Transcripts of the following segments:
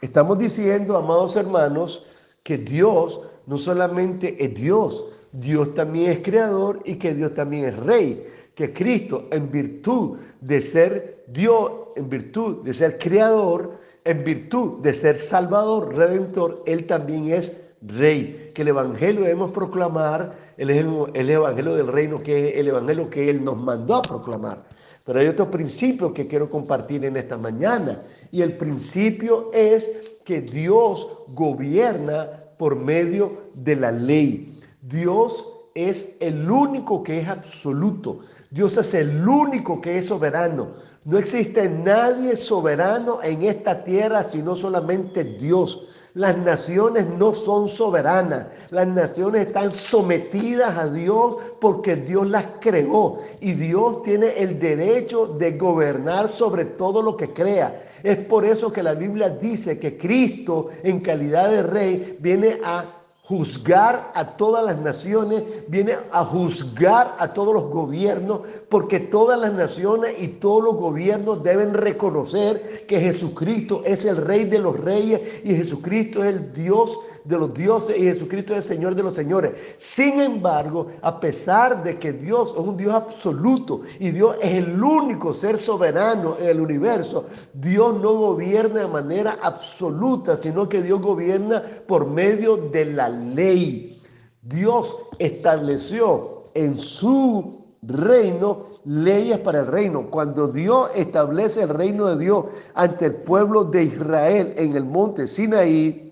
Estamos diciendo, amados hermanos, que Dios no solamente es Dios, Dios también es creador y que Dios también es rey. Que Cristo, en virtud de ser Dios, en virtud de ser creador, en virtud de ser salvador, redentor, Él también es rey. Que el Evangelio debemos proclamar, el, el Evangelio del reino, que es el Evangelio que Él nos mandó a proclamar. Pero hay otro principio que quiero compartir en esta mañana. Y el principio es que Dios gobierna por medio de la ley. Dios es el único que es absoluto. Dios es el único que es soberano. No existe nadie soberano en esta tierra sino solamente Dios. Las naciones no son soberanas. Las naciones están sometidas a Dios porque Dios las creó. Y Dios tiene el derecho de gobernar sobre todo lo que crea. Es por eso que la Biblia dice que Cristo en calidad de rey viene a juzgar a todas las naciones, viene a juzgar a todos los gobiernos, porque todas las naciones y todos los gobiernos deben reconocer que Jesucristo es el rey de los reyes y Jesucristo es el Dios de los dioses y Jesucristo es el Señor de los señores. Sin embargo, a pesar de que Dios es un Dios absoluto y Dios es el único ser soberano en el universo, Dios no gobierna de manera absoluta, sino que Dios gobierna por medio de la ley. Dios estableció en su reino leyes para el reino. Cuando Dios establece el reino de Dios ante el pueblo de Israel en el monte Sinaí,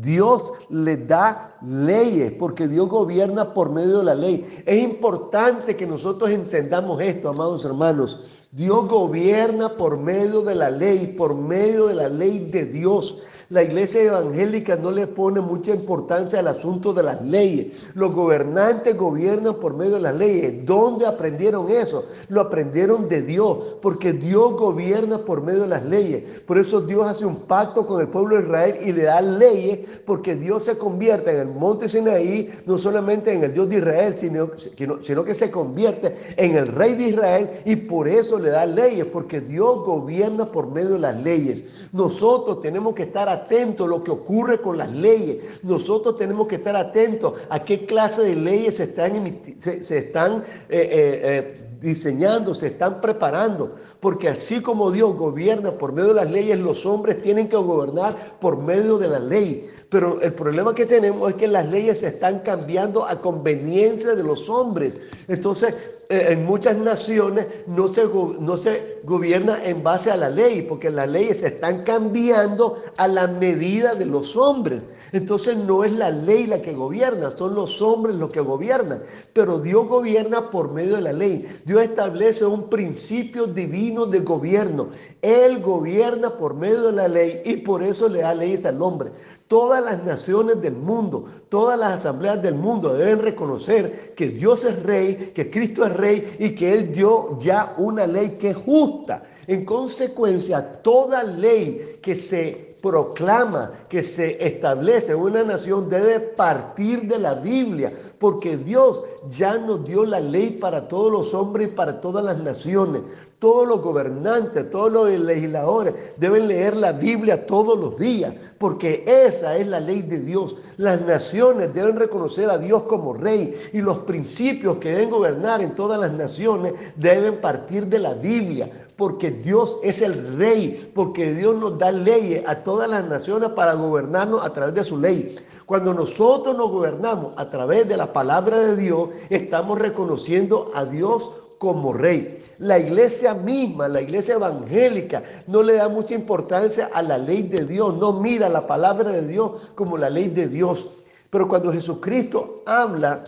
Dios le da leyes porque Dios gobierna por medio de la ley. Es importante que nosotros entendamos esto, amados hermanos. Dios gobierna por medio de la ley, por medio de la ley de Dios. La iglesia evangélica no le pone mucha importancia al asunto de las leyes. Los gobernantes gobiernan por medio de las leyes. ¿Dónde aprendieron eso? Lo aprendieron de Dios, porque Dios gobierna por medio de las leyes. Por eso Dios hace un pacto con el pueblo de Israel y le da leyes, porque Dios se convierte en el monte Sinaí, no solamente en el Dios de Israel, sino, que se convierte en el rey de Israel y por eso le da leyes, porque Dios gobierna por medio de las leyes. Nosotros tenemos que estar atentos a lo que ocurre con las leyes. Nosotros tenemos que estar atentos a qué clase de leyes se están, se, están eh, eh, eh, diseñando, se están preparando. Porque así como Dios gobierna por medio de las leyes, los hombres tienen que gobernar por medio de la ley. Pero el problema que tenemos es que las leyes se están cambiando a conveniencia de los hombres. Entonces, en muchas naciones no se, no se gobierna en base a la ley, porque las leyes se están cambiando a la medida de los hombres. Entonces no es la ley la que gobierna, son los hombres los que gobiernan. Pero Dios gobierna por medio de la ley. Dios establece un principio divino de gobierno. Él gobierna por medio de la ley y por eso le da leyes al hombre. Todas las naciones del mundo, todas las asambleas del mundo deben reconocer que Dios es rey, que Cristo es rey y que Él dio ya una ley que es justa. En consecuencia, toda ley que se proclama, que se establece en una nación debe partir de la Biblia, porque Dios ya nos dio la ley para todos los hombres y para todas las naciones. Todos los gobernantes, todos los legisladores deben leer la Biblia todos los días, porque esa es la ley de Dios. Las naciones deben reconocer a Dios como rey y los principios que deben gobernar en todas las naciones deben partir de la Biblia, porque Dios es el rey, porque Dios nos da leyes a todas las naciones para gobernarnos a través de su ley. Cuando nosotros nos gobernamos a través de la palabra de Dios, estamos reconociendo a Dios como rey. La iglesia misma, la iglesia evangélica, no le da mucha importancia a la ley de Dios, no mira la palabra de Dios como la ley de Dios. Pero cuando Jesucristo habla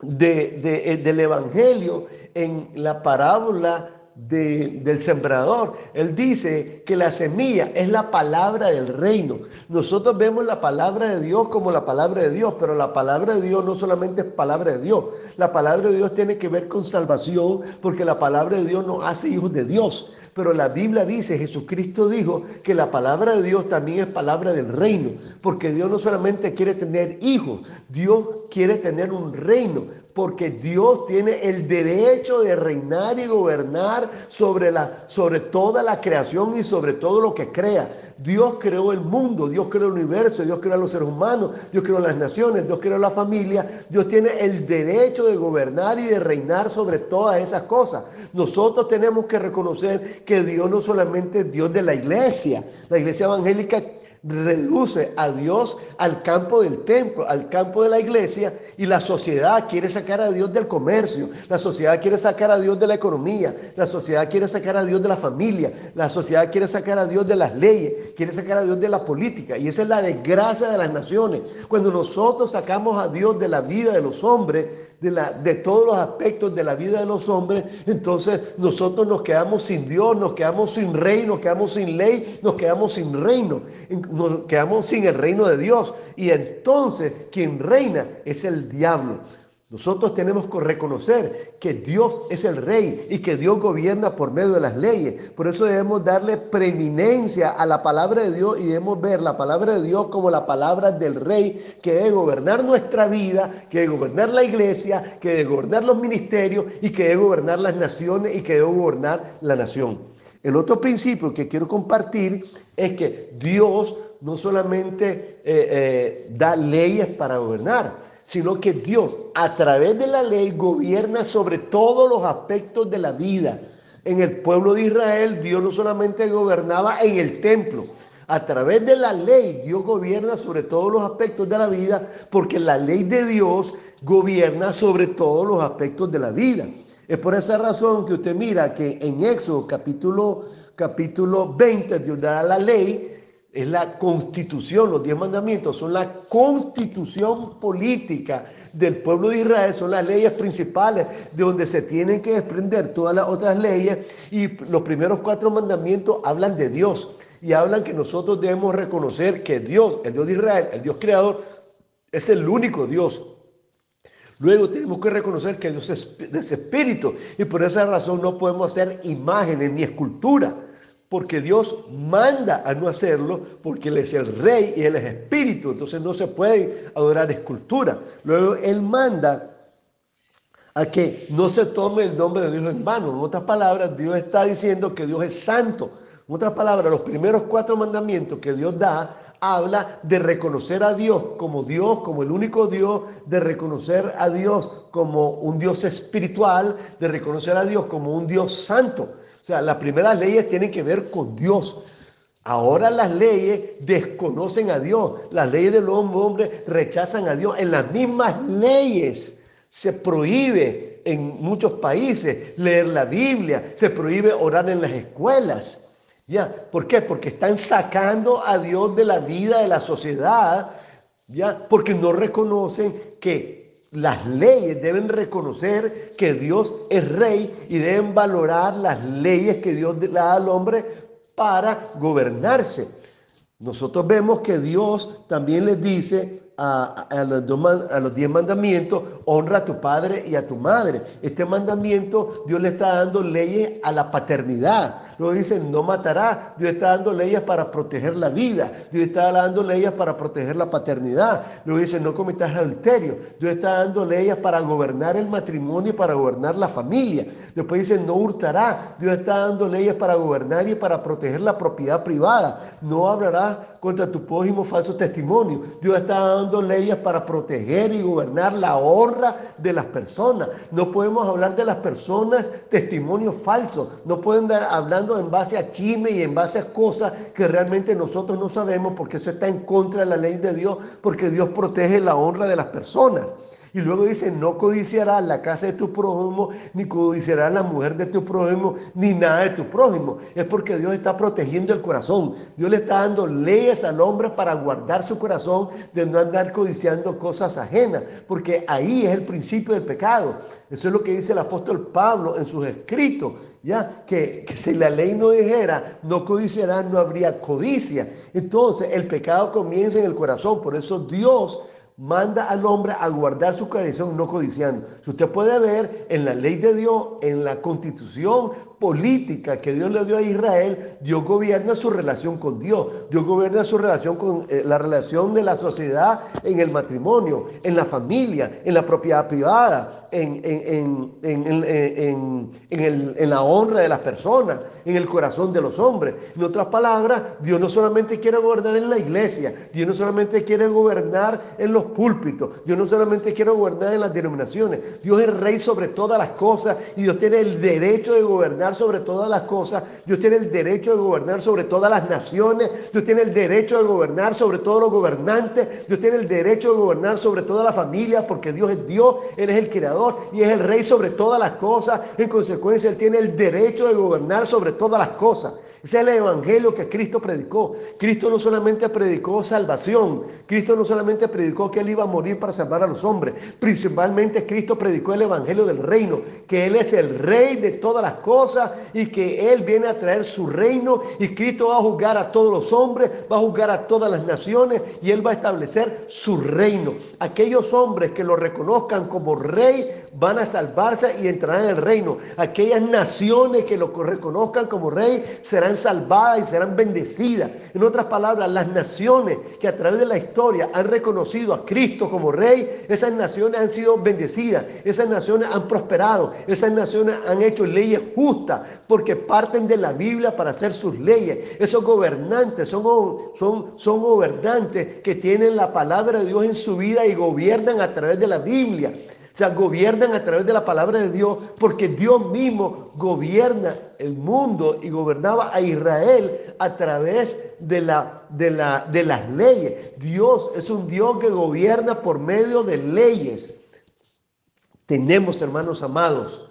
de, eh, del Evangelio en la parábola del sembrador. Él dice que la semilla es la palabra del reino. Nosotros vemos la palabra de Dios como la palabra de Dios, pero la palabra de Dios no solamente es palabra de Dios. La palabra de Dios tiene que ver con salvación, porque la palabra de Dios nos hace hijos de Dios. Pero la Biblia dice, Jesucristo dijo que la palabra de Dios también es palabra del reino, porque Dios no solamente quiere tener hijos, Dios quiere tener un reino, porque Dios tiene el derecho de reinar y gobernar sobre, la, sobre toda la creación y sobre todo lo que crea. Dios creó el mundo, Dios creó el universo, Dios creó a los seres humanos, Dios creó las naciones, Dios creó la familia. Dios tiene el derecho de gobernar y de reinar sobre todas esas cosas. Nosotros tenemos que reconocer que Dios no solamente es Dios de la iglesia, la iglesia evangélica reduce a Dios al campo del templo, al campo de la iglesia, y la sociedad quiere sacar a Dios del comercio, la sociedad quiere sacar a Dios de la economía, la sociedad quiere sacar a Dios de la familia, la sociedad quiere sacar a Dios de las leyes, quiere sacar a Dios de la política, y esa es la desgracia de las naciones. Cuando nosotros sacamos a Dios de la vida de los hombres, de, la, de todos los aspectos de la vida de los hombres, entonces nosotros nos quedamos sin Dios, nos quedamos sin rey, nos quedamos sin ley, nos quedamos sin reino, nos quedamos sin el reino de Dios. Y entonces quien reina es el diablo. Nosotros tenemos que reconocer que Dios es el rey y que Dios gobierna por medio de las leyes. Por eso debemos darle preeminencia a la palabra de Dios y debemos ver la palabra de Dios como la palabra del rey que debe gobernar nuestra vida, que debe gobernar la iglesia, que debe gobernar los ministerios y que debe gobernar las naciones y que debe gobernar la nación. El otro principio que quiero compartir es que Dios no solamente eh, eh, da leyes para gobernar, sino que Dios a través de la ley gobierna sobre todos los aspectos de la vida. En el pueblo de Israel Dios no solamente gobernaba en el templo, a través de la ley Dios gobierna sobre todos los aspectos de la vida, porque la ley de Dios gobierna sobre todos los aspectos de la vida. Es por esa razón que usted mira que en Éxodo capítulo, capítulo 20 Dios dará la ley es la constitución, los diez mandamientos son la constitución política del pueblo de Israel, son las leyes principales de donde se tienen que desprender todas las otras leyes y los primeros cuatro mandamientos hablan de Dios y hablan que nosotros debemos reconocer que Dios, el Dios de Israel, el Dios creador, es el único Dios. Luego tenemos que reconocer que Dios es espíritu y por esa razón no podemos hacer imágenes ni esculturas porque Dios manda a no hacerlo, porque Él es el rey y Él es espíritu, entonces no se puede adorar escultura. Luego Él manda a que no se tome el nombre de Dios en vano. En otras palabras, Dios está diciendo que Dios es santo. En otras palabras, los primeros cuatro mandamientos que Dios da habla de reconocer a Dios como Dios, como el único Dios, de reconocer a Dios como un Dios espiritual, de reconocer a Dios como un Dios santo. O sea, las primeras leyes tienen que ver con Dios. Ahora las leyes desconocen a Dios. Las leyes del hombre rechazan a Dios. En las mismas leyes se prohíbe en muchos países leer la Biblia, se prohíbe orar en las escuelas. ¿Ya? ¿Por qué? Porque están sacando a Dios de la vida de la sociedad, ¿ya? Porque no reconocen que las leyes deben reconocer que Dios es rey y deben valorar las leyes que Dios le da al hombre para gobernarse. Nosotros vemos que Dios también les dice a, los, diez mandamientos, honra a tu padre y a tu madre. Este mandamiento Dios le está dando leyes a la paternidad. Luego dice, no matará. Dios está dando leyes para proteger la vida. Dios está dando leyes para proteger la paternidad. Luego dice, no cometas adulterio. Dios está dando leyes para gobernar el matrimonio y para gobernar la familia. Después dice, no hurtará. Dios está dando leyes para gobernar y para proteger la propiedad privada. No hablarás contra tu prójimo falso testimonio. Dios está dando leyes para proteger y gobernar la honra de las personas. No podemos hablar de las personas testimonios falsos. No pueden estar hablando en base a chisme y en base a cosas que realmente nosotros no sabemos porque eso está en contra de la ley de Dios, porque Dios protege la honra de las personas. Y luego dice, no codiciarás la casa de tu prójimo, ni codiciarás la mujer de tu prójimo, ni nada de tu prójimo. Es porque Dios está protegiendo el corazón. Dios le está dando leyes al hombre para guardar su corazón de no andar codiciando cosas ajenas, porque ahí es el principio del pecado. Eso es lo que dice el apóstol Pablo en sus escritos, ya que, que si la ley no dijera, no codiciarás, no habría codicia. Entonces el pecado comienza en el corazón, por eso Dios manda al hombre a guardar su corazón no codiciando. Si usted puede ver en la ley de Dios, en la constitución política que Dios le dio a Israel, Dios gobierna su relación con Dios, Dios gobierna su relación con eh, la relación de la sociedad en el matrimonio, en la familia, en la propiedad privada, en, en, en, en, la honra de las personas, en el corazón de los hombres. En otras palabras, Dios no solamente quiere gobernar en la iglesia, Dios no solamente quiere gobernar en los púlpitos, Dios no solamente quiere gobernar en las denominaciones, Dios es rey sobre todas las cosas y Dios tiene el derecho de gobernar sobre todas las cosas, Dios tiene el derecho de gobernar sobre todas las naciones, Dios tiene el derecho de gobernar sobre todos los gobernantes, Dios tiene el derecho de gobernar sobre toda la familia, porque Dios es Dios, Él es el creador y es el rey sobre todas las cosas. En consecuencia, Él tiene el derecho de gobernar sobre todas las cosas. Ese es el evangelio que Cristo predicó. Cristo no solamente predicó salvación, Cristo no solamente predicó que Él iba a morir para salvar a los hombres, principalmente Cristo predicó el evangelio del reino, que Él es el rey de todas las cosas y que Él viene a traer su reino y Cristo va a juzgar a todos los hombres, va a juzgar a todas las naciones y Él va a establecer su reino. Aquellos hombres que lo reconozcan como rey van a salvarse y entrarán en el reino. Aquellas naciones que lo reconozcan como rey serán salvadas y serán bendecidas. En otras palabras, las naciones que a través de la historia han reconocido a Cristo como Rey, esas naciones han sido bendecidas, esas naciones han prosperado, esas naciones han hecho leyes justas porque parten de la Biblia para hacer sus leyes. Esos gobernantes son, son, son gobernantes que tienen la palabra de Dios en su vida y gobiernan a través de la Biblia. Sea, gobiernan a través de la palabra de Dios, porque Dios mismo gobierna el mundo y gobernaba a Israel a través de, la, de, la, de las leyes. Dios es un Dios que gobierna por medio de leyes. Tenemos, hermanos amados,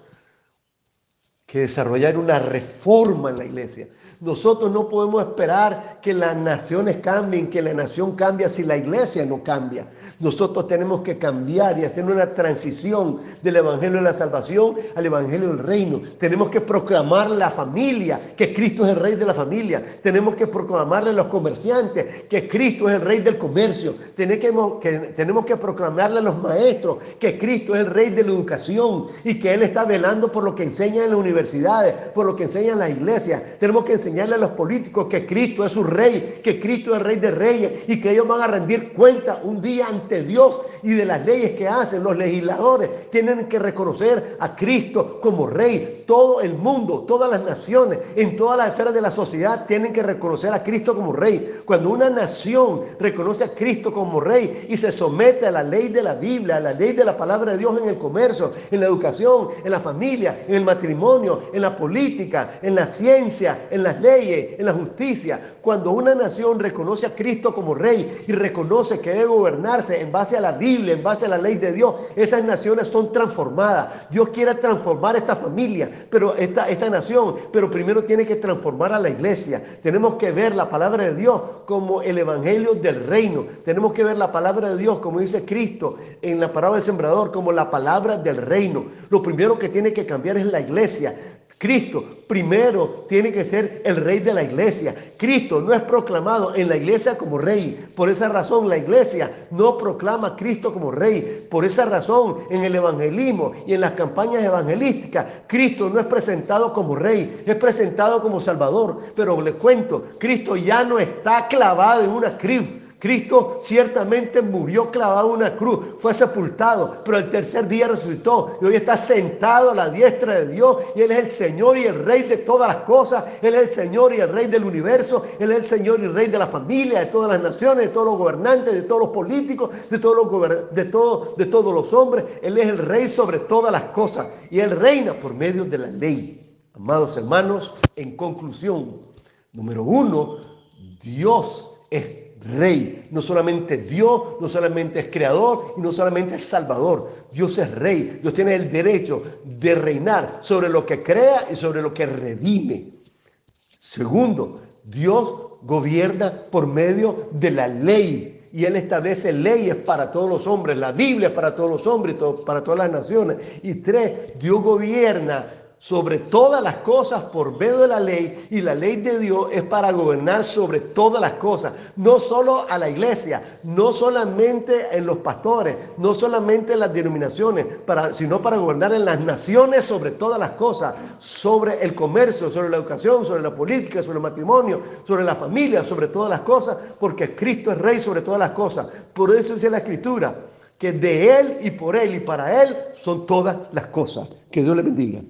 que desarrollar una reforma en la iglesia. Nosotros no podemos esperar que las naciones cambien, que la nación cambie si la iglesia no cambia. Nosotros tenemos que cambiar y hacer una transición del Evangelio de la Salvación al Evangelio del Reino. Tenemos que proclamar la familia, que Cristo es el Rey de la familia. Tenemos que proclamarle a los comerciantes que Cristo es el Rey del comercio. Tenemos que, tenemos que proclamarle a los maestros que Cristo es el Rey de la educación y que Él está velando por lo que enseña en las por lo que enseña en las iglesias. Tenemos que enseñarle a los políticos que Cristo es su Rey, que Cristo es Rey de Reyes y que ellos van a rendir cuenta un día ante Dios y de las leyes que hacen. Los legisladores tienen que reconocer a Cristo como rey. Todo el mundo, todas las naciones, en todas las esferas de la sociedad tienen que reconocer a Cristo como rey. Cuando una nación reconoce a Cristo como rey y se somete a la ley de la Biblia, a la ley de la palabra de Dios en el comercio, en la educación, en la familia, en el matrimonio, en la política, en la ciencia, en las leyes, en la justicia, cuando una nación reconoce a Cristo como rey y reconoce que debe gobernarse en base a la Biblia, en base a la ley de Dios, esas naciones son transformadas. Dios quiere transformar esta familia, pero esta, esta nación, pero primero tiene que transformar a la iglesia. Tenemos que ver la palabra de Dios como el evangelio del reino. Tenemos que ver la palabra de Dios, como dice Cristo en la palabra del sembrador, como la palabra del reino. Lo primero que tiene que cambiar es la iglesia. Cristo primero tiene que ser el rey de la iglesia. Cristo no es proclamado en la iglesia como rey. Por esa razón la iglesia no proclama a Cristo como rey. Por esa razón en el evangelismo y en las campañas evangelísticas Cristo no es presentado como rey, es presentado como salvador. Pero le cuento, Cristo ya no está clavado en una cruz. Cristo ciertamente murió clavado en una cruz, fue sepultado, pero el tercer día resucitó y hoy está sentado a la diestra de Dios. Y Él es el Señor y el Rey de todas las cosas, Él es el Señor y el Rey del universo, Él es el Señor y el Rey de la familia, de todas las naciones, de todos los gobernantes, de todos los políticos, de todos los, de de todos los hombres, Él es el Rey sobre todas las cosas y Él reina por medio de la ley. Amados hermanos, en conclusión, número uno, Dios es rey. No solamente Dios, no solamente es creador y no solamente es salvador. Dios es rey. Dios tiene el derecho de reinar sobre lo que crea y sobre lo que redime. Segundo, Dios gobierna por medio de la ley. Y Él establece leyes para todos los hombres. La Biblia para todos los hombres, para todas las naciones. Y tres, Dios gobierna sobre todas las cosas por medio de la ley y la ley de Dios es para gobernar sobre todas las cosas, no solo a la iglesia, no solamente en los pastores, no solamente en las denominaciones, para, sino para gobernar en las naciones sobre todas las cosas, sobre el comercio, sobre la educación, sobre la política, sobre el matrimonio, sobre la familia, sobre todas las cosas, porque Cristo es rey sobre todas las cosas. Por eso dice la escritura, que de Él y por Él y para Él son todas las cosas. Que Dios le bendiga.